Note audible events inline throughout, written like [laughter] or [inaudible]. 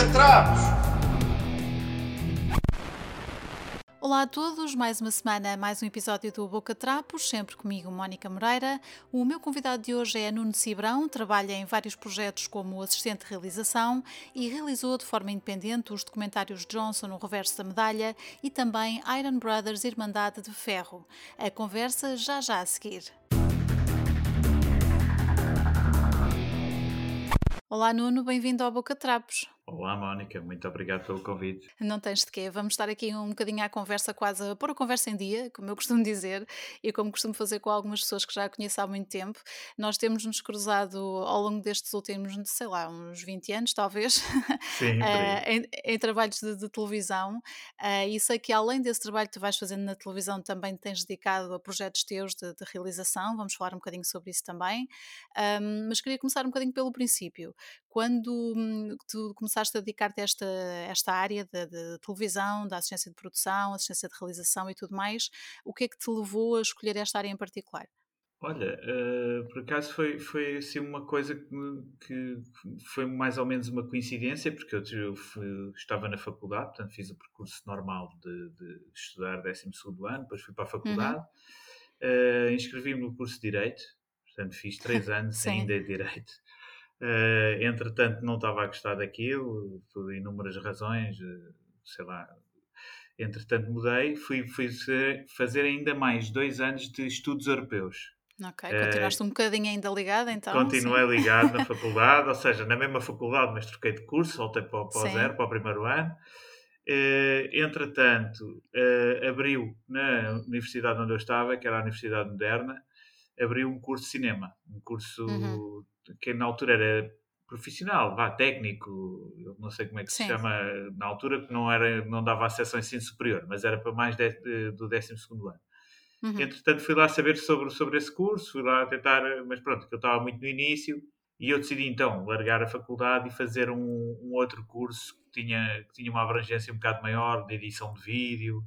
Boca Trapos! Olá a todos, mais uma semana, mais um episódio do Boca Trapos, sempre comigo, Mónica Moreira. O meu convidado de hoje é Nuno Cibrão, trabalha em vários projetos como assistente de realização e realizou de forma independente os documentários Johnson, no reverso da medalha, e também Iron Brothers Irmandade de Ferro. A conversa já já a seguir. Olá Nuno, bem-vindo ao Boca Trapos. Olá, Mónica, muito obrigado pelo convite. Não tens de quê. Vamos estar aqui um bocadinho à conversa, quase a pôr a conversa em dia, como eu costumo dizer, e como costumo fazer com algumas pessoas que já conheço há muito tempo. Nós temos nos cruzado ao longo destes últimos, sei lá, uns 20 anos, talvez, Sim, [laughs] em, em, trabalhos de, de televisão. Uh, e sei que além desse trabalho que tu vais fazendo na televisão, também tens dedicado a projetos teus de, de realização. Vamos falar um bocadinho sobre isso também. Um, mas queria começar um bocadinho pelo princípio. Quando hum, tu começaste a dedicar-te a esta, esta área de, de, televisão, da assistência de produção, assistência de realização e tudo mais, o que é que te levou a escolher esta área em particular? Olha, uh, por acaso foi, foi assim uma coisa que, que, foi mais ou menos uma coincidência, porque eu, eu fui, estava na faculdade, portanto fiz o percurso normal de, de estudar 12 ano, depois fui para a uhum. faculdade, uhum. uh, inscrevi-me no curso de Direito, portanto fiz três [laughs] anos ainda de Direito. Uh, entretanto, não estava a gostar daquilo, por inúmeras razões, uh, sei lá. Entretanto, mudei, fui, fui fazer ainda mais dois anos de estudos europeus. Ok, continuaste uh, um bocadinho ainda ligado então? Continuei sim. ligado na [laughs] faculdade, ou seja, na mesma faculdade, mas troquei de curso, voltei para, para o zero, para o primeiro ano. Uh, entretanto, uh, abriu na universidade onde eu estava, que era a Universidade Moderna, abriu um curso de cinema, um curso uhum que na altura era profissional, vá, técnico, eu não sei como é que Sim. se chama na altura, que não, era, não dava acesso ao ensino superior, mas era para mais de, de, do 12 ano. Uhum. Entretanto, fui lá saber sobre, sobre esse curso, fui lá tentar, mas pronto, que eu estava muito no início, e eu decidi então largar a faculdade e fazer um, um outro curso que tinha, que tinha uma abrangência um bocado maior de edição de vídeo,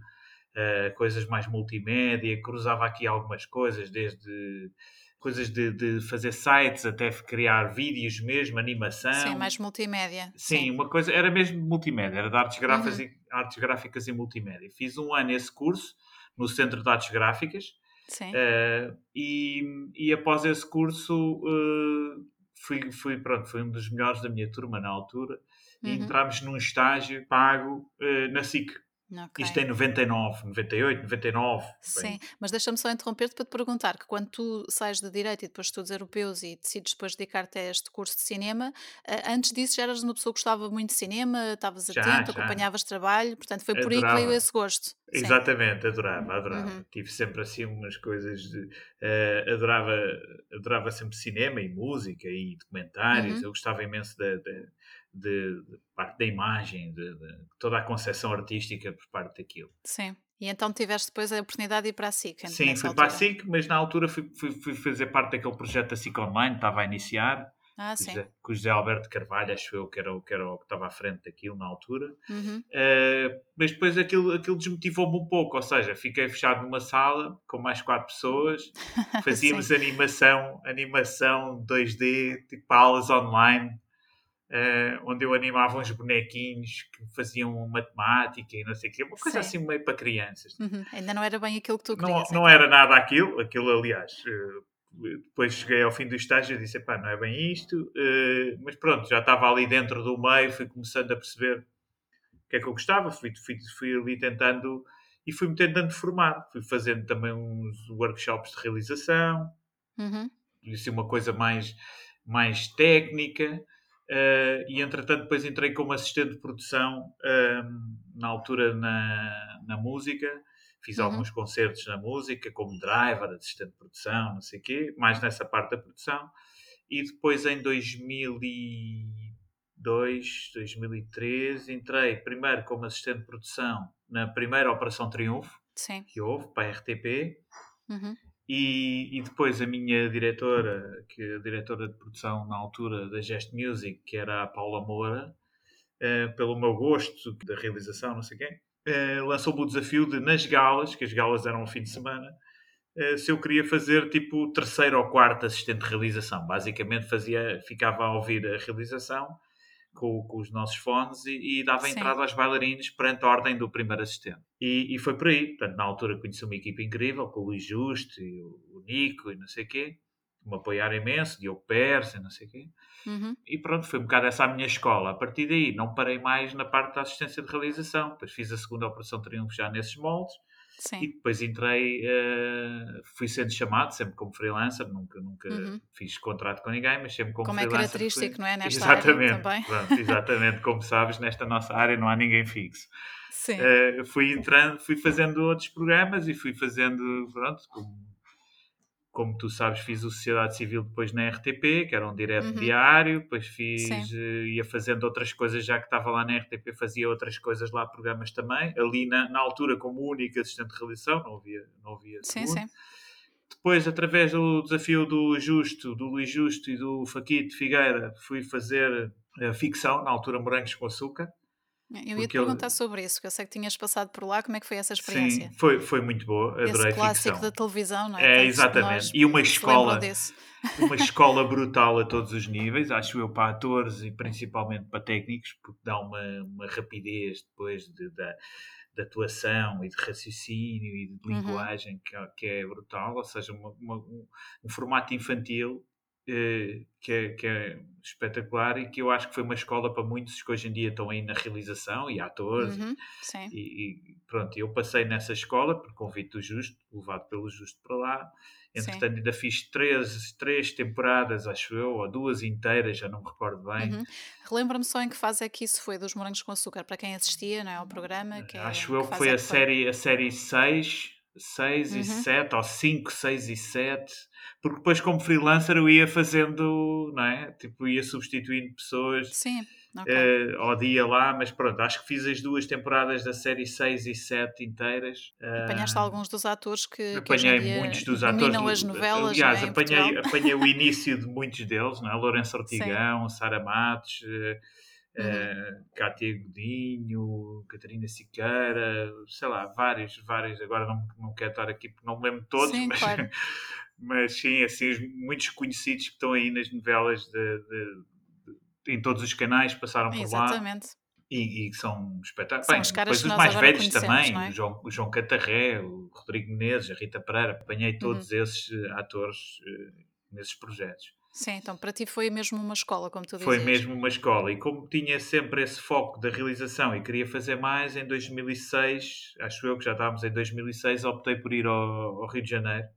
uh, coisas mais multimédia, cruzava aqui algumas coisas, desde coisas de, de, fazer sites, até criar vídeos mesmo, animação. Sim, mais multimédia. Sim, Sim. uma coisa, era mesmo multimédia, era de artes gráficas, uhum. e, artes gráficas e multimédia. Fiz um ano esse curso no Centro de Artes Gráficas. Uh, e, e após esse curso uh, fui, fui, pronto, fui um dos melhores da minha turma na altura uhum. e entramos num estágio pago uh, na SIC. Okay. Isto em 99, 98, 99. Sim, bem. mas deixa-me só interromper-te para te perguntar que quando tu sais de Direito e depois estudos europeus e decides depois dedicar-te a este curso de cinema, eh, antes disso já eras uma pessoa que gostava muito de cinema, estavas atento, já. acompanhavas trabalho, portanto foi por adorava. aí que veio esse gosto. Exatamente, Sim. adorava, adorava. Uhum. Tive sempre assim umas coisas de. Uh, adorava, adorava sempre cinema e música e documentários, uhum. eu gostava imenso de, de de, parte da imagem, de, de, toda a concepção artística por parte daquilo. Sim. E então tiveste depois a oportunidade de ir para a SIC? Sim, fui altura. para a SIC, mas na altura fui, fui, fui, fazer parte daquele projeto da SIC Online, estava a iniciar. Ah, sim. Com o José Alberto Carvalho, acho eu, que era, que era o que estava à frente daquilo na altura. Uhum. Uh, mas depois aquilo, aquilo desmotivou-me um pouco, ou seja, fiquei fechado numa sala com mais quatro pessoas, [laughs] fazíamos animação, animação 2D, tipo aulas online, Uh, onde eu animava uns bonequinhos que faziam matemática e não sei o quê, uma coisa Sim. assim meio para crianças. Uhum. Ainda não era bem aquilo que tu querias. Não, não então. era nada aquilo, aquilo aliás. Uh, depois cheguei ao fim do estágio e disse, pá, não é bem isto, uh, mas pronto, já estava ali dentro do meio, fui começando a perceber o que é que eu gostava, fui, fui, fui ali tentando e fui-me tentando formar, fui fazendo também uns workshops de realização, uhum. é uma coisa mais, mais técnica, Uh, e entretanto depois entrei como assistente de produção uh, na altura na, na música fiz uhum. alguns concertos na música como driver, assistente de produção, não sei o quê, mais nessa parte da produção e depois em 2002, 2013 entrei primeiro como assistente de produção na primeira Operação Triunfo Sim. que houve para a RTP uhum. E, e, depois a minha diretora, que é a diretora de produção na altura da Gest Music, que era a Paula Moura, uh, pelo meu gosto da realização, não sei quem, uh, lançou-me o desafio de, nas galas, que as galas eram ao fim de semana, uh, se eu queria fazer tipo terceiro ou quarto assistente de realização. Basicamente fazia, ficava a ouvir a realização, com, com os nossos fones e, e dava Sim. entrada aos bailarinos perante a ordem do primeiro assistente. E, e foi por aí. Portanto, na altura conheci uma equipa incrível, com o Luís Justo e o, o Nico e não sei o quê. Me apoiaram imenso, Diogo Pérez e não sei o quê. Uhum. E pronto, foi um bocado essa a minha escola. A partir daí, não parei mais na parte da assistência de realização. Depois fiz a segunda Operação Triunfo já nesses moldes. E Sim. depois entrei, eh, fui sendo chamado, sempre como freelancer, nunca, nunca Uhum. fiz contrato com ninguém, mas sempre como, Como é freelancer. característico, fui- não é? Nesta exatamente, área também. pronto, exatamente, como sabes, nesta nossa área não há ninguém fixo. Sim. Eh, fui entrando, fui fazendo outros programas e fui fazendo, pronto, como, como tu sabes, fiz o Sociedade Civil depois na RTP, que era um direto Uhum. diário, depois fiz, eh, ia fazendo outras coisas, já que estava lá na RTP, fazia outras coisas lá, programas também, ali na, na altura como único assistente de realização, não havia, não havia Sim, sim. Depois, através do desafio do Justo, do Luís Justo e do Faquito Figueira, fui fazer eh, ficção, na altura Morangos com Açúcar. Eu ia te Porque ele- perguntar sobre isso, que eu sei que tinhas passado por lá, como é que foi essa experiência? Sim, foi, foi muito boa, adorei Esse clássico ficção. da televisão, não é? É, exatamente. E uma escola, uma [laughs] escola brutal a todos os níveis, acho eu, para atores e principalmente para técnicos, porque dá uma, uma rapidez depois de, da, de atuação e de raciocínio e de Uhum. linguagem que, é- que é brutal, ou seja, uma- uma- um, um formato infantil que, é, que é espetacular e que eu acho que foi uma escola para muitos que hoje em dia estão aí na realização e atores Uhum. Sim. e, e pronto, eu passei nessa escola por convite do Justo, levado pelo Justo para lá. Entretanto, ainda fiz três, três temporadas, acho eu, ou duas inteiras, já não me recordo bem. Uhum. Relembra-me só em que fase é que isso foi dos Morangos com Açúcar, para quem assistia, não é? Ao programa. Que é- acho eu que fase foi é a série, a série 6, 6 e Uhum. 7, ou 5, 6 e 7. Porque depois, como freelancer, eu ia fazendo, não é? Tipo, ia substituindo pessoas. Sim, ok. eh, ao dia lá, mas pronto, acho que fiz as duas temporadas da série 6 e 7 inteiras. Apanhaste Ah, alguns dos atores que, que Apanhei dia muitos dos atores. as novelas, Aliás, é, em apanhei, apanhei o início de muitos deles, não é? Lourenço [laughs] Ortigão, Sara Matos, eh, Uhum. eh, Cátia Godinho, Catarina Siqueira, sei lá, vários, vários. Agora não, não quero estar aqui porque não me lembro todos, Sim, mas, claro. [laughs] mas sim, assim, os- muitos conhecidos que estão aí nas novelas de- de- de- em todos os canais passaram por lá Exatamente. e, e são espetáculos. Bem, depois os mais velhos também, é? o, João, o João Catarré, o Rodrigo Menezes, a Rita Pereira, apanhei todos Uhum. esses eh, atores eh, nesses projetos. Sim, então para ti foi mesmo uma escola, como tu Foi dizias. mesmo uma escola e como tinha sempre esse foco da realização e queria fazer mais, em 2006, acho eu que já estávamos em 2006, optei por ir ao, ao Rio de Janeiro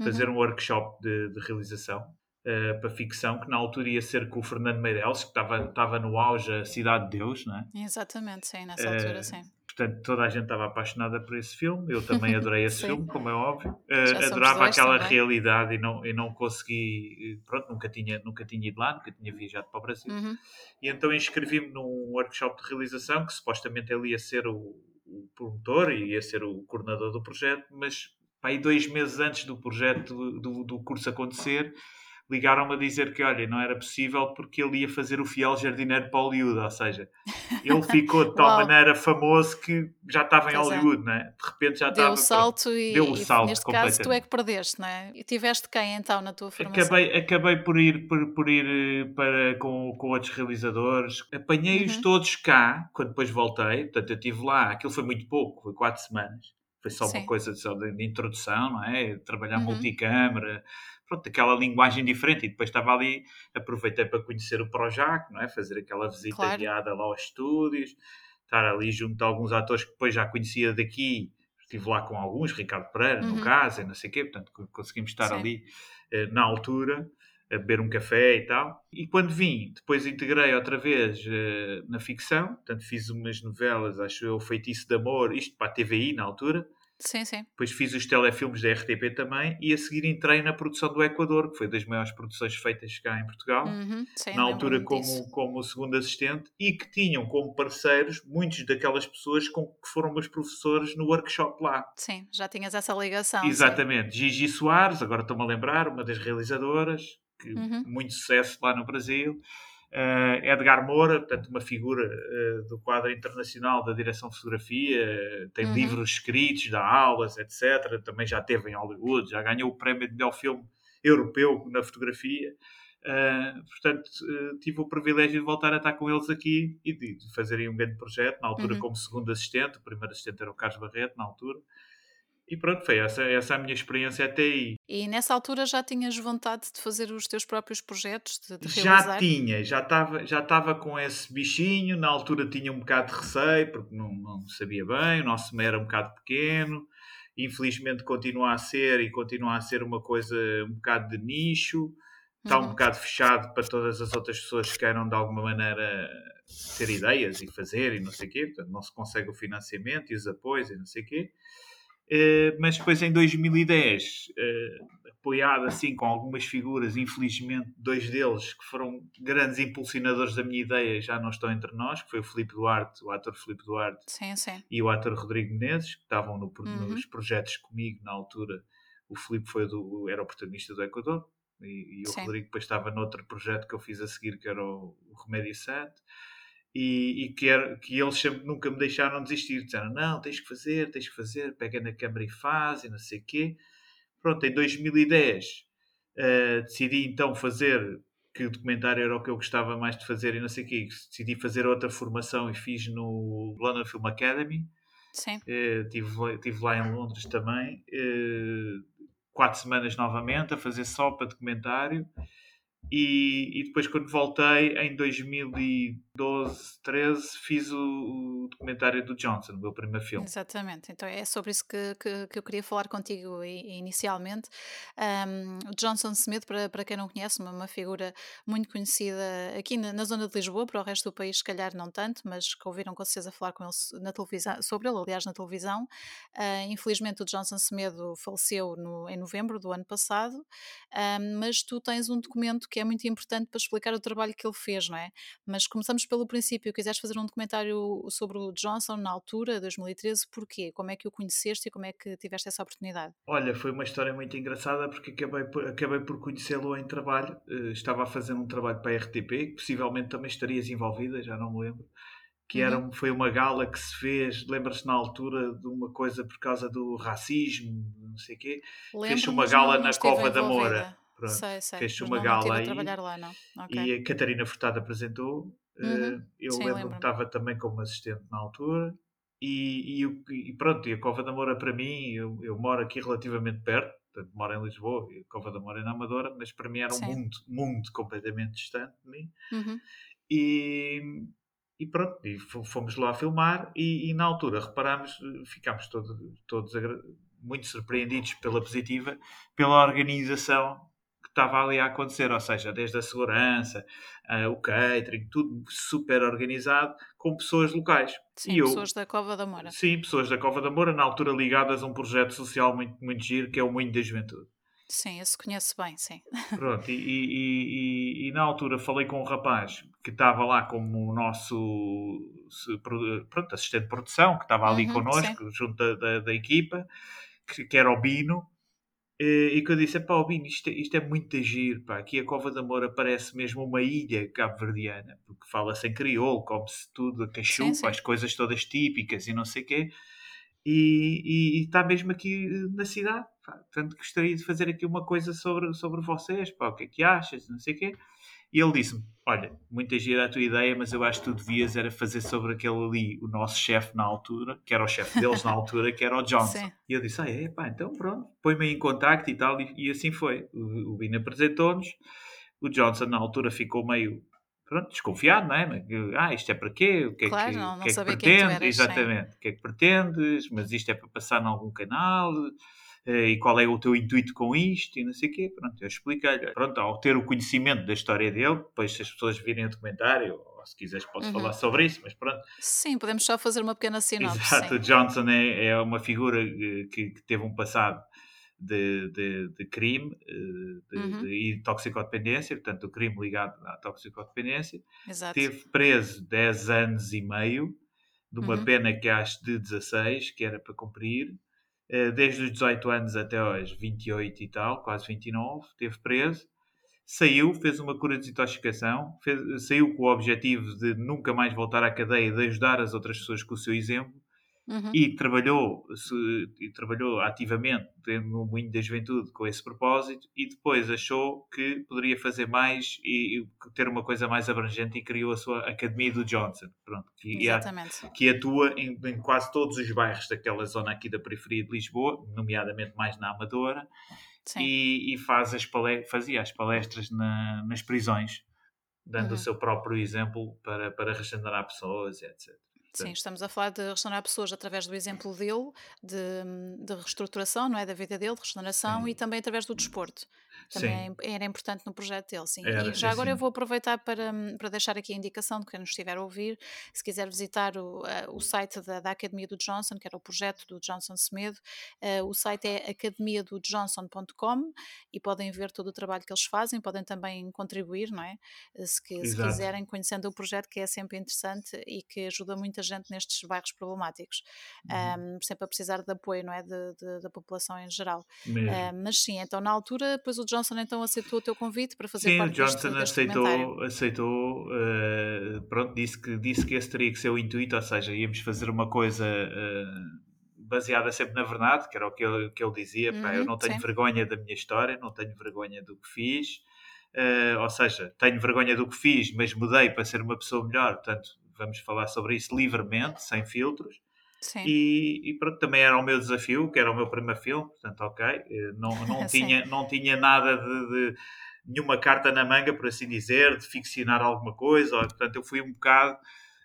fazer Uhum. um workshop de, de realização eh, para ficção, que na altura ia ser com o Fernando Meirelles, que estava, estava no auge a Cidade de Deus, não é? Exatamente, sim, nessa Eh, altura, sim. Portanto, toda a gente estava apaixonada por esse filme. Eu também [laughs] adorei esse filme, como é óbvio. Somos adorava aquela também. realidade e não, e não consegui. eh, Pronto, nunca tinha, nunca tinha ido lá, nunca tinha viajado para o Brasil. Uhum. E então inscrevi-me num workshop de realização, que supostamente ele ia ser o, o promotor e ia ser o coordenador do projeto, mas aí dois meses antes do projeto, do, do curso acontecer, ligaram-me a dizer que, olha, não era possível porque ele ia fazer o fiel jardineiro para Hollywood, ou seja, ele ficou de [laughs] tal maneira famoso que já estava em Pois é. Hollywood, é? De repente já Deu estava... o salto e, Deu o e salto neste caso tu é que perdeste, não é? E tiveste quem então na tua formação? Acabei, acabei por ir, por, por ir eh, para, com, com outros realizadores. Apanhei-os Uhum. todos cá, quando depois voltei. Portanto, eu estive lá. Aquilo foi muito pouco, foi quatro semanas. Foi só Sim. uma coisa só de, de introdução, não é? Trabalhar Uhum. multicâmara. Pronto, aquela linguagem diferente. E depois estava ali, aproveitei para conhecer o Projac, não é? Fazer aquela visita Claro. guiada lá aos estúdios. Estar ali junto a alguns atores que depois já conhecia daqui. Estive lá com alguns, Ricardo Pereira, no Uhum. caso, e não sei o quê. Portanto, co- conseguimos estar Sim. ali eh, na altura, a beber um café e tal. E quando vim, depois integrei outra vez eh, na ficção, portanto fiz umas novelas, acho eu, Feitiço de Amor, isto para a TVI na altura. Sim, sim. Depois fiz os telefilmes da RTP também e a seguir entrei na produção do Equador, que foi das maiores produções feitas cá em Portugal. Uhum. Sim, na altura disso. como, como segundo assistente e que tinham como parceiros muitos daquelas pessoas com que foram meus professores no workshop lá. Sim, já tinhas essa ligação. sim. Exatamente. Gigi Soares, agora estou-me a lembrar, uma das realizadoras, que Uhum. muito sucesso lá no Brasil. Eh, Edgar Moura, portanto, uma figura eh, do quadro internacional da direção de fotografia, eh, tem Uhum. livros escritos, dá aulas, etc. Também já teve em Hollywood, já ganhou o prémio de melhor filme europeu na fotografia. Uh, portanto, uh, tive o privilégio de voltar a estar com eles aqui e de, de fazerem um grande projeto, na altura uhum. como segundo assistente, o primeiro assistente era o Carlos Barreto, na altura. E pronto, foi essa, essa a minha experiência até aí. E nessa altura já tinhas vontade de fazer os teus próprios projetos, de, de Já tinha, já estava já com esse bichinho, na altura tinha um bocado de receio, porque não, não sabia bem, o nosso meio era um bocado pequeno, infelizmente continua a ser e continua a ser uma coisa um bocado de nicho, está uhum. um bocado fechado para todas as outras pessoas que queiram de alguma maneira ter ideias e fazer e não sei o quê, portanto não se consegue o financiamento e os apoios e não sei o quê. Uh, mas depois em 2010, uh, eh, apoiado assim com algumas figuras, infelizmente dois deles que foram grandes impulsionadores da minha ideia já não estão entre nós, que foi o Filipe Duarte, o ator Filipe Duarte sim, sim. e o ator Rodrigo Menezes, que estavam no, uhum. nos projetos comigo na altura. O Filipe foi do, era o protagonista do Equador e, e o Rodrigo depois estava noutro projeto que eu fiz a seguir, que era o, o Remédio Santo e, e que, era, que eles sempre nunca me deixaram desistir. Disseram: Não, tens que fazer, tens que fazer, pega na câmara e faz, e não sei o quê. Pronto, em 2010 uh, eh, decidi então fazer, que o documentário era o que eu gostava mais de fazer, e não sei o quê. Decidi fazer outra formação e fiz no London Film Academy. Sim. Uh, tive, tive lá em Londres também. Uh, quatro semanas novamente a fazer só para documentário. E, e, depois, quando voltei, em 2012, 13, fiz o, o, documentário do Johnson, o meu primeiro filme. Exatamente, então é sobre isso que, que, que eu queria falar contigo inicialmente. Um, o Johnson Smith, para, para quem não conhece, uma, uma figura muito conhecida aqui na, na, zona de Lisboa, para o resto do país, se calhar não tanto, mas que ouviram com certeza falar com ele na televisão, sobre ele, aliás, na televisão. Uh, infelizmente, o Johnson Smith faleceu no, em novembro do ano passado, um, mas tu tens um documento que é muito importante para explicar o trabalho que ele fez, não é? Mas começamos pelo princípio, quiseres fazer um documentário sobre o Johnson na altura, 2013, porquê? Como é que o conheceste e como é que tiveste essa oportunidade? Olha, foi uma história muito engraçada porque acabei por, acabei por conhecê-lo em trabalho. Uh, estava a fazer um trabalho para a RTP, que possivelmente também estarias envolvida, já não me lembro que era, uhum. foi uma gala que se fez, lembra-se na altura de uma coisa por causa do racismo, não sei o quê. Fez uma gala na Cova da Moura. Pronto, sei, sei. Fez uma gala aí. Lá, okay. E a Catarina Furtado apresentou. Uhum. Uh, eu lembro, lembro que estava também como assistente na altura. E, e, e, pronto, e a Cova da Moura para mim, eu, eu moro aqui relativamente perto, portanto, moro em Lisboa, e a Cova da Moura é na Amadora, mas para mim era um mundo, mundo completamente distante de mim. Uhum. E, e pronto, e fomos lá filmar e, e, na altura reparámos, ficámos todo, todos muito surpreendidos pela positiva, pela organização estava ali a acontecer, ou seja, desde a segurança, uh, o catering, tudo super organizado, com pessoas locais. Sim, e pessoas eu, da Cova da Moura. Sim, pessoas da Cova da Moura, na altura ligadas a um projeto social muito, muito giro, que é o Moinho da Juventude. Sim, esse conheço bem, sim. [laughs] Pronto, e, e, e, e, na altura falei com um rapaz que estava lá como o nosso pronto, assistente de produção, que estava ali uhum, connosco, sim. junto da, da, da equipa, que, que, era o Bino, e que eu disse, pá, Albino, isto, é, isto é muito agir, pá. Aqui a Cova da Moura parece mesmo uma ilha cabo-verdiana, porque fala-se em crioulo, come-se tudo, a cachupa, as coisas todas típicas e não sei o quê. E, está mesmo aqui eh, na cidade, pá. Portanto, gostaria de fazer aqui uma coisa sobre, sobre vocês, pá, o que é que achas, não sei o quê. E ele disse-me: Olha, muita gira a tua ideia, mas eu acho que tu devias era fazer sobre aquele ali, o nosso chefe na altura, que era o chefe deles na altura, que era o Johnson. Sim. E eu disse: Ah, é, pá, então pronto, põe-me em contacto e tal. E, e assim foi. O, o Bino apresentou-nos. O Johnson na altura ficou meio pronto, desconfiado, não é? Ah, isto é para quê? O que é claro, que, não, não que, é que pretendes? Exatamente. O que é que pretendes? Mas isto é para passar em algum canal? Eh, e qual é o teu intuito com isto e não sei o quê. Pronto, eu expliquei-lhe. Pronto, ao ter o conhecimento da história dele, depois se as pessoas virem o documentário, ou se quiseres podes uhum. falar sobre isso, mas pronto. Sim, podemos só fazer uma pequena sinopse. Exato, sim. Johnson é, é uma figura eh, que, que teve um passado de, de, de, crime eh, de, uhum. e toxicodependência, portanto, o crime ligado à toxicodependência. Exato. Teve preso 10 anos e meio, de uma uhum. pena que acho de 16, que era para cumprir. Eh, desde os 18 anos até aos 28 e tal, quase 29, esteve preso. Saiu, fez uma cura de desintoxicação, fez, saiu com o objetivo de nunca mais voltar à cadeia, de ajudar as outras pessoas com o seu exemplo. Uhum. E trabalhou, se, e trabalhou ativamente no Moinho da Juventude com esse propósito e depois achou que poderia fazer mais e, e ter uma coisa mais abrangente e criou a sua Academia do Johnson, pronto, que, Exatamente. que atua em, em, quase todos os bairros daquela zona aqui da periferia de Lisboa, nomeadamente mais na Amadora, e, e, faz as fazia as palestras na, nas prisões, dando uhum. o seu próprio exemplo para, para regenerar pessoas, etc. Sim, estamos a falar de restaurar pessoas através do exemplo dele, de, de reestruturação, não é? Da vida dele, de regeneração sim. e também através do desporto. Também sim. era importante no projeto dele, sim. Era, e já agora sim. eu vou aproveitar para, para deixar aqui a indicação de quem nos estiver a ouvir, se quiser visitar o, uh, o site da, da, Academia do Johnson, que era o projeto do Johnson Semedo, uh, o site é academiadojohnson.com e podem ver todo o trabalho que eles fazem, podem também contribuir, não é? Se, que, se quiserem, conhecendo o projeto, que é sempre interessante e que ajuda muita gente nestes bairros problemáticos, uhum. um, sempre a precisar de apoio, não é? De, de, da população em geral. Uh, mas sim, então na altura, depois o Johnson então aceitou o teu convite para fazer Sim, parte Johnson deste, deste aceitou, aceitou uh, pronto, disse que, disse que esse teria que ser o intuito, ou seja, íamos fazer uma coisa uh, baseada sempre na verdade, que era o que ele, que ele dizia, uhum, pá, eu uhum, não tenho sim. vergonha da minha história, não tenho vergonha do que fiz, uh, ou seja, tenho vergonha do que fiz, mas mudei para ser uma pessoa melhor, portanto, vamos falar sobre isso livremente, sem filtros. E, e, pronto, também era o meu desafio, que era o meu primeiro filme, portanto, ok. Eh, não, [laughs] não, tinha, não tinha nada de, de, nenhuma carta na manga, por assim dizer, de ficcionar alguma coisa. Portanto, eu fui um bocado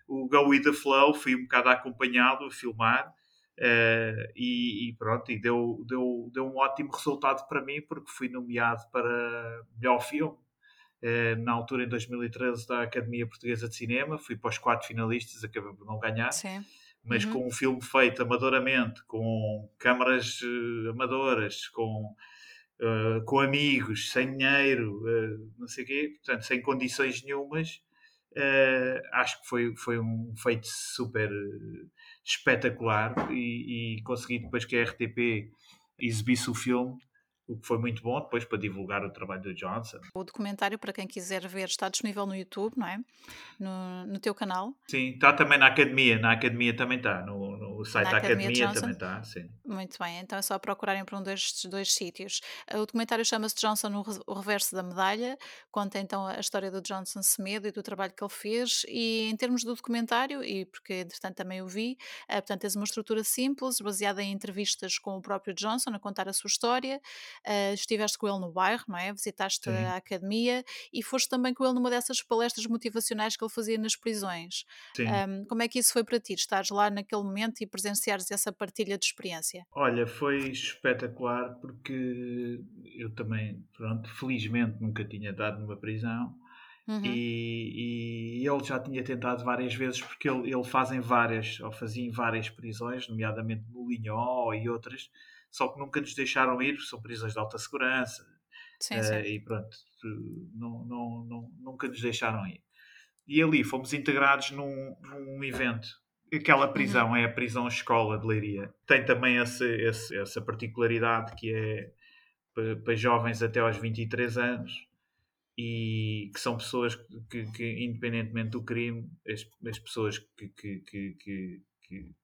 o go with the flow, fui um bocado acompanhado a filmar. Uh, e, e, pronto, e deu, deu, deu um ótimo resultado para mim, porque fui nomeado para melhor filme. Uh, na altura, em 2013, da Academia Portuguesa de Cinema, fui para os quatro finalistas, acabei por não ganhar. Sim mas uhum. com um filme feito amadoramente, com câmaras uh, amadoras, com, uh, com amigos, sem dinheiro, uh, não sei o quê, portanto, sem condições nenhumas, acho que foi, foi um feito super espetacular e, e consegui depois que a RTP exibisse o filme o que foi muito bom depois para divulgar o trabalho do Johnson. O documentário, para quem quiser ver, está disponível no YouTube, não é? No, no teu canal. Sim, está também na Academia, na Academia também está, no, no site na da Academia, Academia também está, sim. Muito bem, então é só procurarem por um destes dois sítios. O documentário chama-se Johnson, o reverso da medalha, conta então a história do Johnson Semedo e do trabalho que ele fez e em termos do documentário, e porque entretanto também o vi, é, portanto tens uma estrutura simples, baseada em entrevistas com o próprio Johnson, a contar a sua história, Uh, estiveste com ele no bairro, não é? Visitaste Sim. a academia e foste também com ele numa dessas palestras motivacionais que ele fazia nas prisões. Um, como é que isso foi para ti? Estares lá naquele momento e presenciares essa partilha de experiência? Olha, foi espetacular porque eu também, pronto, felizmente nunca tinha dado numa prisão. Uhum. E, e, ele já tinha tentado várias vezes, porque ele, ele faz em várias, ou fazia em várias prisões, nomeadamente no Linhó e outras, só que nunca nos deixaram ir, são prisões de alta segurança. Sim, sim. E pronto, não, não, não, nunca nos deixaram ir. E ali fomos integrados num, num evento. Aquela prisão uhum. é a prisão escola de Leiria. Tem também esse, esse, essa particularidade que é para, jovens até aos 23 anos e que são pessoas que, que independentemente do crime, as, as pessoas que, que, que, que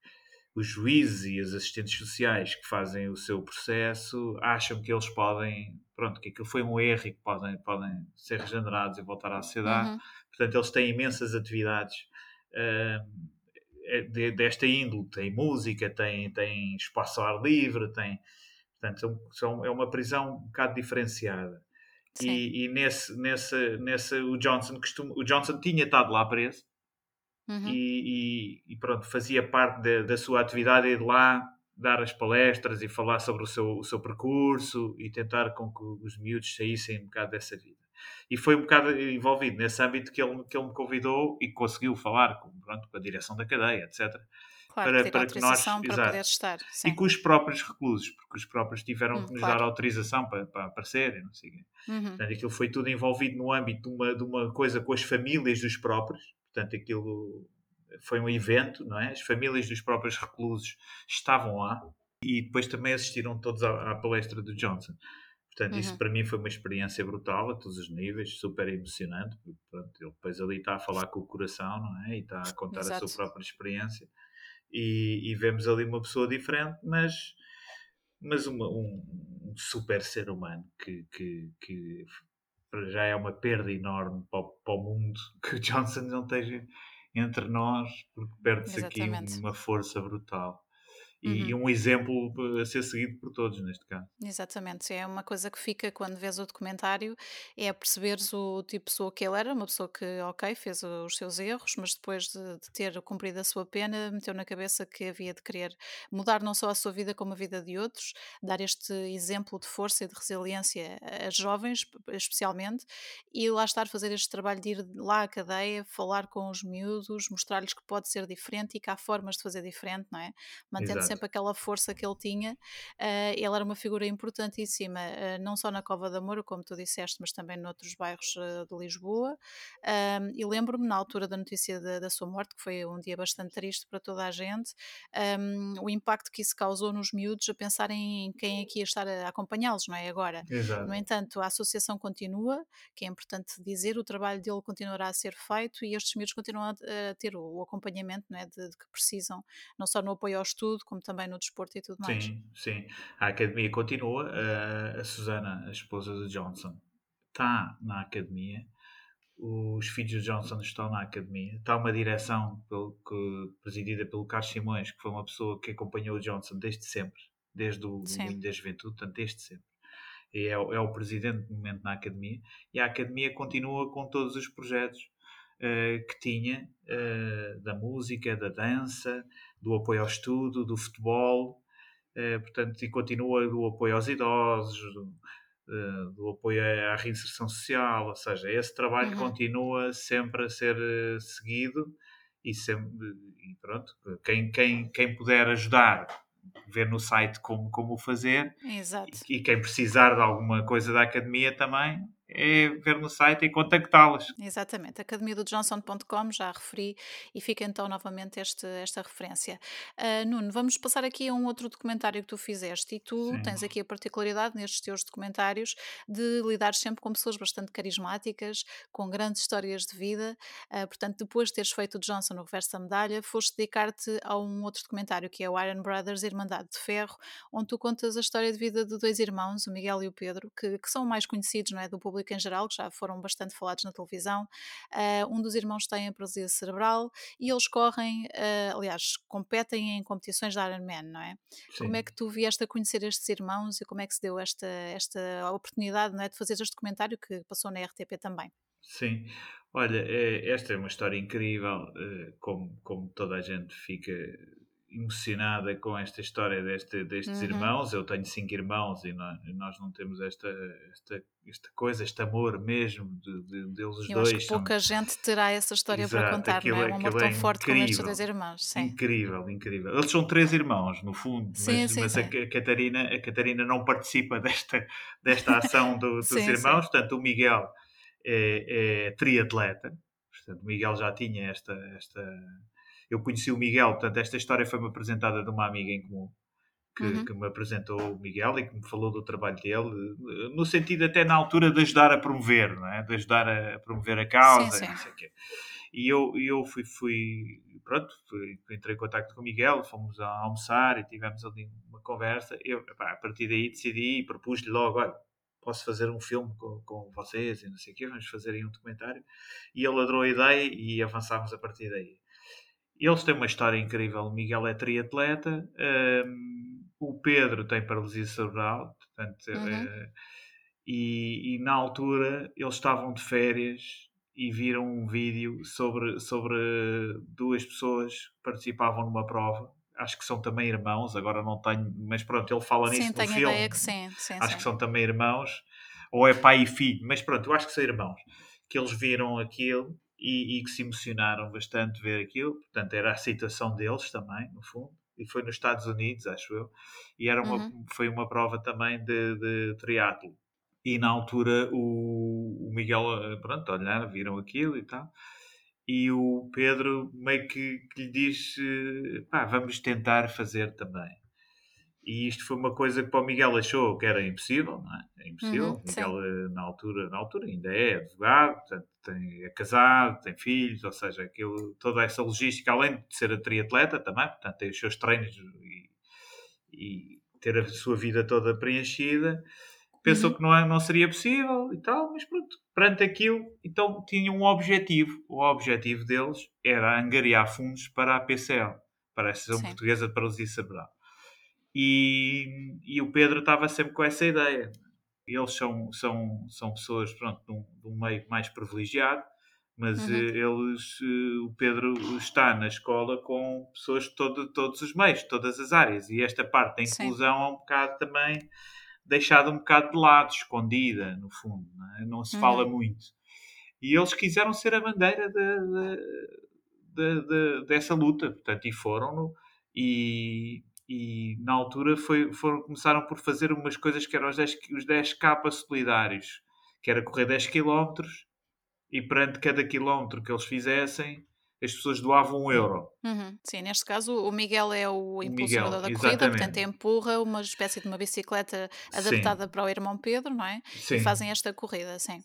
os juízes e as assistentes sociais que fazem o seu processo acham que eles podem, pronto, que aquilo foi um erro e que podem, podem ser regenerados e voltar à sociedade. Uhum. Portanto, eles têm imensas atividades uh, de, desta índole. Tem música, tem, tem espaço ao ar livre, tem. Portanto, são, são, é uma prisão um bocado diferenciada. E, e, nesse, nesse, nesse o Johnson costuma, o Johnson tinha estado lá preso Uhum. E, e, e, pronto, fazia parte de, da sua atividade ir lá dar as palestras e falar sobre o seu, o seu percurso e tentar com que os miúdos saíssem um bocado dessa vida. E foi um bocado envolvido nesse âmbito que ele, que ele me convidou e conseguiu falar com, pronto, com a direção da cadeia, etc. Claro, para, para que nós para exato, poder estar. E com os próprios reclusos, porque os próprios tiveram hum, que nos claro. dar autorização para, para aparecerem, não sei o quê. Uhum. Portanto, aquilo foi tudo envolvido no âmbito de uma, de uma coisa com as famílias dos próprios, Portanto, aquilo foi um evento, não é? As famílias dos próprios reclusos estavam lá e depois também assistiram todos à, à palestra do Johnson. Portanto, uhum. isso para mim foi uma experiência brutal a todos os níveis, super emocionante. Pronto, ele depois ali está a falar com o coração, não é? E está a contar Exato. a sua própria experiência. e, e vemos ali uma pessoa diferente, mas, mas uma, um, um, super ser humano que, que, que já é uma perda enorme para o, para o mundo que o Johnson não esteja entre nós, porque perde-se aqui uma força brutal e uhum. um exemplo a ser seguido por todos, neste caso. Exatamente, é uma coisa que fica quando vês o documentário, é perceberes o tipo de pessoa que ele era, uma pessoa que, ok, fez os seus erros, mas depois de, de ter cumprido a sua pena, meteu na cabeça que havia de querer mudar não só a sua vida como a vida de outros, dar este exemplo de força e de resiliência a jovens, especialmente, e lá estar a fazer este trabalho de ir lá à cadeia, falar com os miúdos, mostrar-lhes que pode ser diferente e que há formas de fazer diferente, não é? Mantendo sempre aquela força que ele tinha. Uh, ele era uma figura importantíssima, uh, não só na Cova da Moura, como tu disseste, mas também noutros bairros uh, de Lisboa. e lembro-me, na altura da notícia da, da, sua morte, que foi um dia bastante triste para toda a gente, um, o impacto que isso causou nos miúdos a pensarem em quem aqui ia estar a acompanhá-los, não é? Agora. Exato. No entanto, a associação continua, que é importante dizer, o trabalho dele continuará a ser feito e estes miúdos continuam a, a ter o, o acompanhamento não é? de, de que precisam, não só no apoio ao estudo, como também no desporto e tudo mais. Sim, sim. A academia continua. A, a Susana, a esposa de Johnson, está na academia. Os filhos de Johnson estão na academia. Está uma direção pelo, que, presidida pelo Carlos Simões, que foi uma pessoa que acompanhou o Johnson desde sempre, desde o início da juventude, portanto, desde sempre. É, é, o presidente do momento na academia. E a academia continua com todos os projetos uh, que tinha, uh, da música, da dança, do apoio ao estudo, do futebol, eh, portanto, e continua do apoio aos idosos, do, eh, do, apoio à reinserção social, ou seja, esse trabalho uhum. continua sempre a ser eh, seguido e, sempre, e pronto, quem, quem, quem puder ajudar, ver no site como, como o fazer Exato. E, e quem precisar de alguma coisa da academia também, é ver no site e contactá-las. Exatamente, academiadojohnson.com, já referi, e fica então novamente este, esta referência. Uh, Nuno, vamos passar aqui a um outro documentário que tu fizeste, e tu Sim. tens aqui a particularidade nestes teus documentários de lidar sempre com pessoas bastante carismáticas, com grandes histórias de vida. Uh, portanto, depois de teres feito o Johnson no Reverso da Medalha, foste dedicar-te a um outro documentário que é o Iron Brothers Irmandade de Ferro, onde tu contas a história de vida de dois irmãos, o Miguel e o Pedro, que, que são mais conhecidos não é, do público público em geral, que já foram bastante falados na televisão. Uh, um dos irmãos tem a paralisia cerebral e eles correm, uh, aliás, competem em competições da Ironman, não é? Sim. Como é que tu vieste a conhecer estes irmãos e como é que se deu esta, esta oportunidade não é, de fazer este documentário que passou na RTP também? Sim, olha, é, esta é uma história incrível, eh, como, como toda a gente fica emocionada com esta história deste, destes uhum. irmãos. Eu tenho cinco irmãos e nós, nós não temos esta, esta, esta coisa, este amor mesmo de, de, deles Eu dois. Acho que pouca são... gente terá essa história Exato, para contar, não é? Um amor tão é forte como estes dois irmãos. Sim. Incrível, incrível. Eles são três irmãos, no fundo, sim, mas, sim, mas. A, Catarina, a Catarina não participa desta, desta ação do, [laughs] dos irmãos, portanto, o Miguel é, é triatleta. Portanto, o Miguel já tinha esta, esta eu conheci o Miguel, portanto, esta história foi-me apresentada de uma amiga em comum. Que, uhum. que, me apresentou o Miguel e que me falou do trabalho dele, no sentido até na altura de ajudar a promover, não é? de ajudar a promover a causa, sim, sim. não sei o quê. E eu, eu fui, fui pronto, fui, entrei em contato com o Miguel, fomos a almoçar e tivemos ali uma conversa. Eu, a partir daí decidi e propus-lhe logo, olha, posso fazer um filme com, com vocês e não sei o quê, vamos fazer aí um documentário. E ele adorou a ideia e avançámos a partir daí. Eles têm uma história incrível. O Miguel é triatleta, um, o Pedro tem paralisia cerebral, portanto, uhum. uh, e, e, na altura eles estavam de férias e viram um vídeo sobre, sobre duas pessoas que participavam numa prova. Acho que são também irmãos, agora não tenho, mas pronto, ele fala sim, nisso no tenho filme. Ideia que sim, sim acho sim. que são também irmãos, ou é pai e filho, mas pronto, eu acho que são irmãos. Que eles viram aquilo e, e, que se emocionaram bastante ver aquilo. Portanto, era a situação deles também, no fundo. E foi nos Estados Unidos, acho eu. E era uma, uhum. foi uma prova também de, de triatlo. E na altura o, o Miguel, pronto, olharam, viram aquilo e tal. E o Pedro meio que, que lhe diz: pá, vamos tentar fazer também. E isto foi uma coisa que para o Miguel achou que era impossível, não é? É impossível. Uhum, Miguel, eh, na altura, na altura ainda é advogado, portanto, tem, é casado, tem filhos, ou seja, aquilo, toda essa logística, além de ser a triatleta também, portanto, tem os seus treinos e, e ter a sua vida toda preenchida, pensou uhum. que não, é, não seria possível e tal, mas pronto, perante aquilo, então tinha um objetivo. O objetivo deles era angariar fundos para a PCL, para a Associação Portuguesa de Paralisia Cerebral. E, e o Pedro estava sempre com essa ideia. Eles são, são, são pessoas pronto, de, um, de um meio mais privilegiado, mas uhum. Eh, eles, eh, o Pedro está na escola com pessoas de todo, todos os meios, todas as áreas, e esta parte da inclusão Sim. é um bocado também deixada um bocado de lado, escondida, no fundo, não, é? não se fala uhum. muito. E eles quiseram ser a bandeira de, de, de, dessa luta, portanto, e foram-no, e, e na altura foi, foram, começaram por fazer umas coisas que eram os 10, os 10 capas solidários, que era correr 10 km e perante cada quilómetro que eles fizessem, as pessoas doavam um euro. Uhum. Sim, neste caso o Miguel é o impulsionador da corrida, exatamente. portanto empurra uma espécie de uma bicicleta adaptada sim. para o irmão Pedro, não é? Sim. E fazem esta corrida, sim.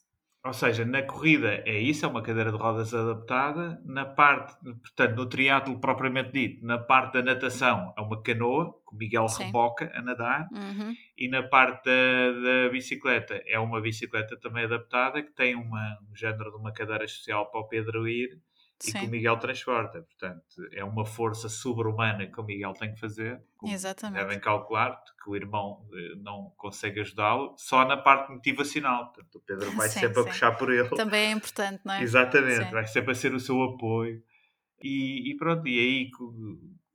Ou seja, na corrida é isso, é uma cadeira de rodas adaptada. Na parte, portanto, no triatlo propriamente dito, na parte da natação é uma canoa, com o Miguel Sim. reboca a nadar. Uhum. E na parte da, da, bicicleta é uma bicicleta também adaptada, que tem uma, um género de uma cadeira social para o Pedro ir e Sim. que o Miguel transporta. Portanto, é uma força sobre-humana que o Miguel tem que fazer. Exatamente. Devem calcular que o irmão eh, não consegue ajudá-lo só na parte motivacional. Portanto, o Pedro vai sim, sempre sim. a puxar por ele. Também é importante, não é? Exatamente, sim. vai sempre a ser o seu apoio. E, e pronto, e aí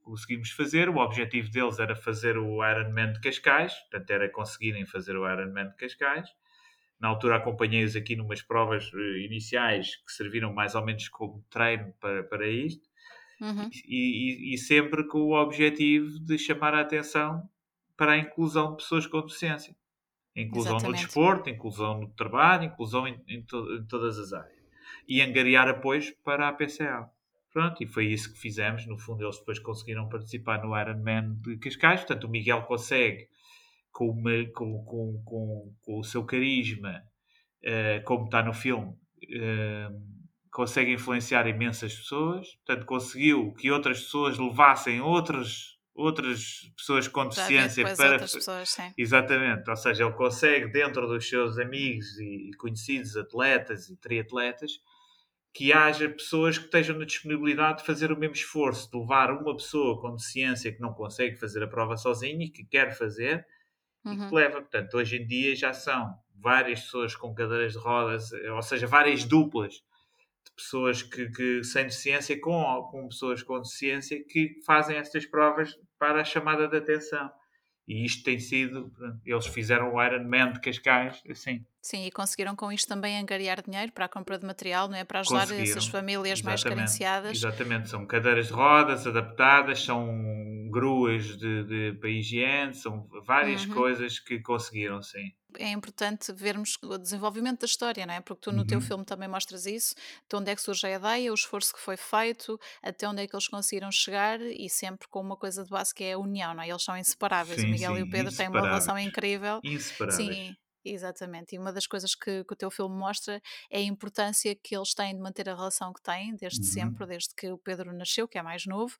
conseguimos fazer. O objetivo deles era fazer o Ironman de Cascais, portanto, era conseguirem fazer o Ironman de Cascais. Na altura acompanhei-os aqui numas provas uh, iniciais que serviram mais ou menos como treino para, para isto. Uhum. E, e, e, sempre com o objetivo de chamar a atenção para a inclusão de pessoas com deficiência. Inclusão Exatamente. no desporto, inclusão no trabalho, inclusão em, em, to, em, todas as áreas. E angariar apoios para a PCA. Pronto, e foi isso que fizemos. No fundo, eles depois conseguiram participar no Ironman de Cascais. Portanto, o Miguel consegue com, uma, com, com, com, com, o seu carisma, uh, como está no filme, uh, consegue influenciar imensas pessoas. Portanto, conseguiu que outras pessoas levassem outras, outras pessoas com deficiência para. Pessoas, Exatamente. Ou seja, ele consegue, dentro dos seus amigos e conhecidos atletas e triatletas, que haja pessoas que estejam na disponibilidade de fazer o mesmo esforço, de levar uma pessoa com deficiência que não consegue fazer a prova sozinha e que quer fazer, uhum. e que uhum. leva. Portanto, hoje em dia já são várias pessoas com cadeiras de rodas, ou seja, várias duplas de pessoas que, que sem deficiência com, com pessoas com deficiência que fazem estas provas para a chamada de atenção. E isto tem sido, eles fizeram o Ironman de Cascais, assim. Sim, e conseguiram com isto também angariar dinheiro para a compra de material, não é? Para ajudar essas famílias Exatamente. mais carenciadas. Exatamente, são cadeiras de rodas adaptadas, são gruas de, de para higiene, são várias uhum. coisas que conseguiram, sim é importante vermos o desenvolvimento da história, não é? Porque tu no uhum. teu filme também mostras isso, de onde é que surge a ideia, o esforço que foi feito, até onde é que eles conseguiram chegar e sempre com uma coisa de base que é a união, não é? Eles são inseparáveis, sim, o Miguel sim, e o Pedro têm uma relação incrível. Inseparáveis. Sim, Exatamente, e uma das coisas que, que, o teu filme mostra é a importância que eles têm de manter a relação que têm, desde uhum. sempre, desde que o Pedro nasceu, que é mais novo,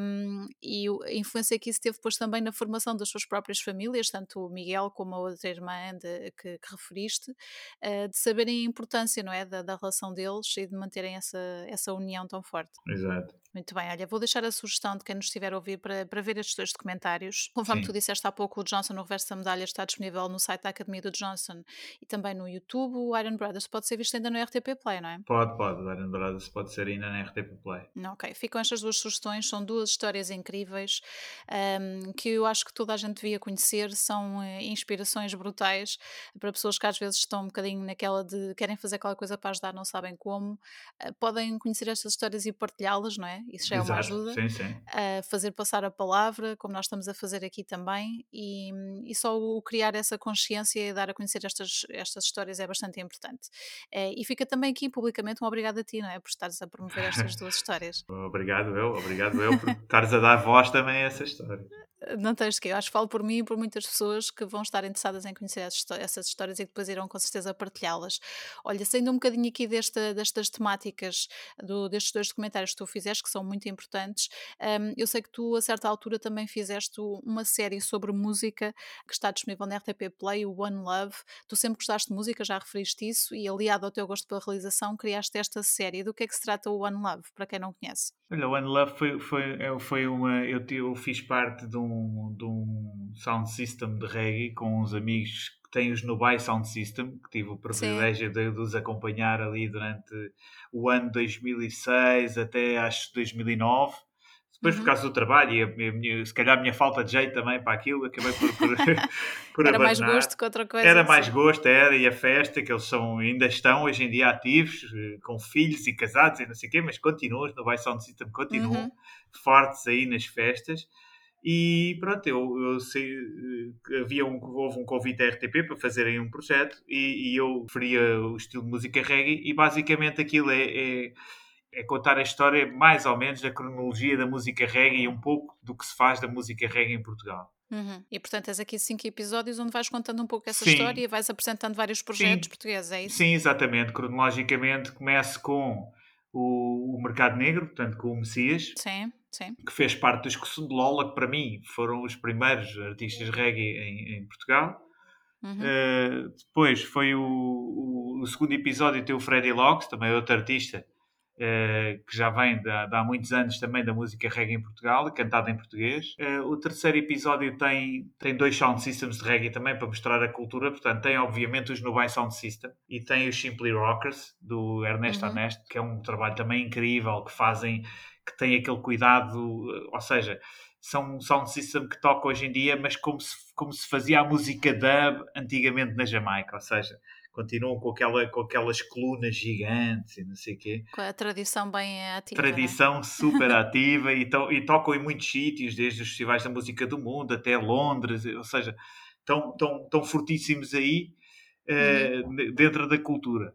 um, e a influência que isso teve depois também na formação das suas próprias famílias, tanto o Miguel como a outra irmã de, que, que, referiste, uh, de saberem a importância não é, da, da, relação deles e de manterem essa, essa união tão forte. Exato. Muito bem, olha, vou deixar a sugestão de quem nos estiver a ouvir para, para ver estes dois documentários. Conforme Sim. tu disseste há pouco, o Johnson, o Reverso da Medalha, está disponível no site da Academia do Johnson e também no YouTube. O Iron Brothers pode ser visto ainda no RTP Play, não é? Pode, pode. O Iron Brothers pode ser ainda no RTP Play. Ok, ficam estas duas sugestões. São duas histórias incríveis um, que eu acho que toda a gente devia conhecer. São uh, inspirações brutais para pessoas que às vezes estão um bocadinho naquela de querem fazer aquela coisa para ajudar, não sabem como. Uh, podem conhecer estas histórias e partilhá-las, não é? Isso já é uma ajuda sim, sim. a fazer passar a palavra, como nós estamos a fazer aqui também, e, e só o criar essa consciência e dar a conhecer estas, estas histórias é bastante importante. É, e fica também aqui publicamente um obrigado a ti, não é? Por estares a promover estas duas [laughs] histórias. obrigado eu, obrigado eu por estares a dar voz também a essa história. Não tens que, eu acho que falo por mim e por muitas pessoas que vão estar interessadas em conhecer essas histórias e depois irão com certeza partilhá-las. Olha, saindo um bocadinho aqui desta, destas temáticas, do, destes dois documentários que tu fizeste, que são muito importantes, um, eu sei que tu a certa altura também fizeste uma série sobre música que está disponível na RTP Play, o One Love. Tu sempre gostaste de música, já referiste isso, e aliado ao teu gosto pela realização, criaste esta série. Do que é que se trata o One Love, para quem não conhece? Olha, o One Love foi, foi, foi uma. Eu, eu fiz parte de um, de um sound system de reggae com uns amigos que têm os Nubai Sound System, que tive o privilégio de, de, os acompanhar ali durante o ano 2006 até acho 2009. Depois, uhum. por causa do trabalho e a, se calhar a minha falta de jeito também para aquilo, acabei por, por, [laughs] por Era abandonar. mais gosto que outra coisa. Era assim. mais gosto, era, e a festa, que eles são, ainda estão hoje em dia ativos, eh, com filhos e casados e não sei o quê, mas continuam, no By Sound System continuam uhum. fortes aí nas festas. E pronto, eu, eu sei, eh, havia um, houve um convite da RTP para fazerem um projeto e, e eu preferia o estilo de música reggae e basicamente aquilo é, é é contar a história, mais ou menos, da cronologia da música reggae e um pouco do que se faz da música reggae em Portugal. Uhum. E portanto tens aqui cinco episódios onde vais contando um pouco essa Sim. história e vais apresentando vários projetos Sim. portugueses, é isso? Sim, exatamente. Cronologicamente começo com o, o Mercado Negro, portanto com o Messias. Sim. Sim. que fez parte da discussão de Lola, que para mim foram os primeiros artistas reggae em, em Portugal. Uhum. Uh, depois foi o, o, o, segundo episódio, tem o Freddy Locks, também outro artista, Uh, que já vem de, de, há muitos anos também da música reggae em Portugal, cantada em português. Uh, o terceiro episódio tem, tem dois sound systems de reggae também para mostrar a cultura, portanto, tem obviamente os Nubai Sound System e tem os Simply Rockers do Ernesto uhum. que é um trabalho também incrível, que fazem, que tem aquele cuidado, ou seja, são um sound system que toca hoje em dia, mas como se, como se fazia a música dub antigamente na Jamaica, ou seja, continuam com, aquela, com aquelas colunas gigantes e não sei o quê. Com a tradição bem ativa. Tradição né? [laughs] super ativa e, to, e tocam em muitos sítios, desde os festivais da música do mundo até Londres, ou seja, estão, estão, estão fortíssimos aí uh, uhum. dentro da cultura.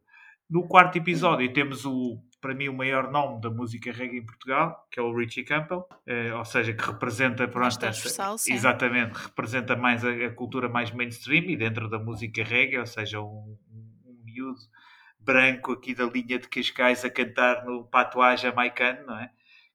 No quarto episódio temos o para mim o maior nome da música reggae em Portugal, que é o Richie Campbell, eh, ou seja, que representa pronto, essa, exatamente, representa mais a, a, cultura mais mainstream e dentro da música reggae, ou seja, um, um miúdo branco aqui da linha de Cascais a cantar no patois jamaicano, não é?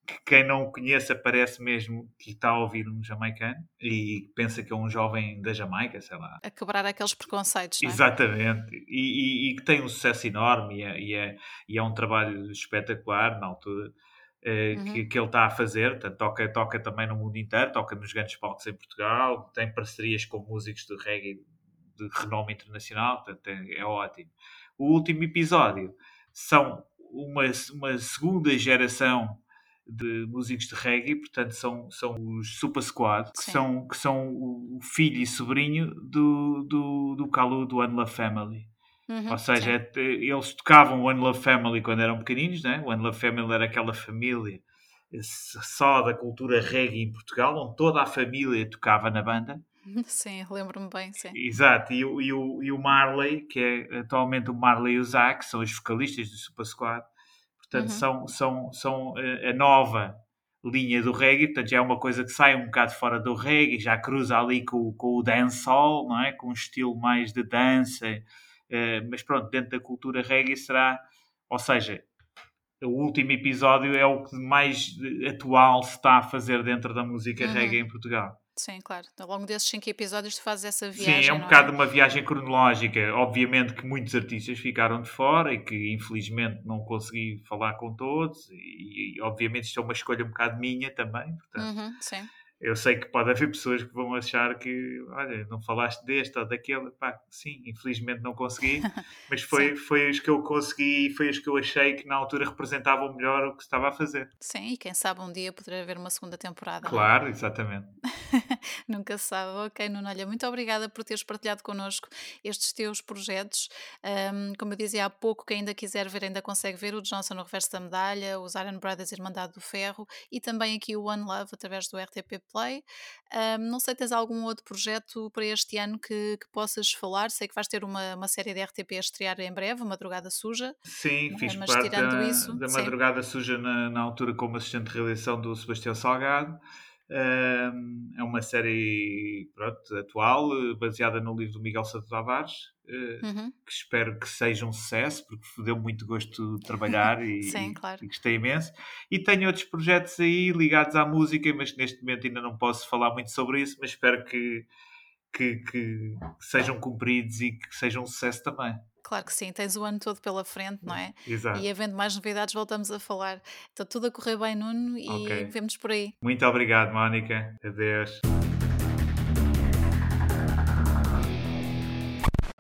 Que quem não o conheça parece mesmo que está a ouvir um jamaicano e pensa que é um jovem da Jamaica, sei lá. A quebrar aqueles preconceitos, é? Exatamente. E, e, e que tem um sucesso enorme e é, e é, e é um trabalho espetacular na altura. Eh, uhum. que, que, ele está a fazer, Portanto, toca, toca também no mundo inteiro, toca nos grandes palcos em Portugal, tem parcerias com músicos de reggae de renome internacional, portanto é, é ótimo. O último episódio são uma, uma segunda geração de músicos de reggae, portanto são, são os Super Squad, que são, que são o filho e sobrinho do, do, do Kalu do One Love Family. Uhum, Ou seja, é, eles tocavam One Love Family quando eram pequeninos, né? One Love Family era aquela família só da cultura reggae em Portugal, onde toda a família tocava na banda. [laughs] Sim, lembro-me bem, sim. Exato, e, e, o, e o Marley, que é atualmente o Marley e o Zack, são os vocalistas do Super Squad, Portanto, uhum. são, são, são eh, a nova linha do reggae, portanto já é uma coisa que sai um bocado fora do reggae, já cruza ali com, com o dancehall, não é? Com um estilo mais de dança, uh, mas pronto, dentro da cultura reggae será, ou seja, o último episódio é o que mais atual se está a fazer dentro da música uhum. reggae em Portugal. Sim, claro. Ao longo desses cinco episódios tu fazes essa viagem. Sim, é um bocado é? uma viagem cronológica. Obviamente que muitos artistas ficaram de fora e que infelizmente não consegui falar com todos. E, e obviamente isto é uma escolha um bocado minha também. Portanto, uhum, sim eu sei que pode haver pessoas que vão achar que, olha, não falaste deste ou daquele. Pá, sim, infelizmente não consegui, [laughs] mas foi, foi os que eu consegui e foi os que eu achei que na altura representavam melhor o que estava a fazer. Sim, e quem sabe um dia poderá haver uma segunda temporada. É? Claro, exatamente. [laughs] Nunca se sabe. Ok, Nuno, olha, muito obrigada por teres partilhado connosco estes teus projetos. Um, como eu dizia há pouco, quem ainda quiser ver, ainda consegue ver o Johnson no reverso da medalha, os Iron Brothers Irmandade do Ferro e também aqui o One Love através do RTP Play. Um, não sei, tens algum outro projeto para este ano que, que, possas falar? Sei que vais ter uma, uma série de RTP a estrear em breve, Madrugada Suja. Sim, é, fiz parte da, isso, da Madrugada Suja na, na, altura como assistente de realização do Sebastião Salgado. É uma série pronto, atual, baseada no livro do Miguel Santo Tavares, uh, uhum. que espero que seja um sucesso, porque deu muito gosto de trabalhar e, [laughs] Sim, claro. e, gostei imenso. E tenho outros projetos aí ligados à música, mas neste momento ainda não posso falar muito sobre isso, mas espero que, que, que sejam cumpridos e que sejam um sucesso também. Claro que sim, tens o ano todo pela frente, não é? Exato. E havendo mais novidades, voltamos a falar. Está tudo a correr bem, Nuno, e okay. vemos por aí. Muito obrigado, Mónica. Adeus.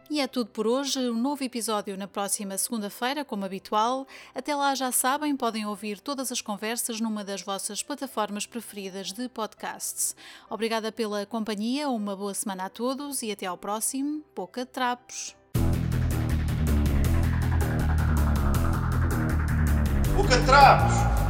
E é tudo por hoje. Um novo episódio na próxima segunda-feira, como habitual. Até lá, já sabem, podem ouvir todas as conversas numa das vossas plataformas preferidas de podcasts. Obrigada pela companhia, uma boa semana a todos e até ao próximo. Boca de Trapos. Boca de Trapos!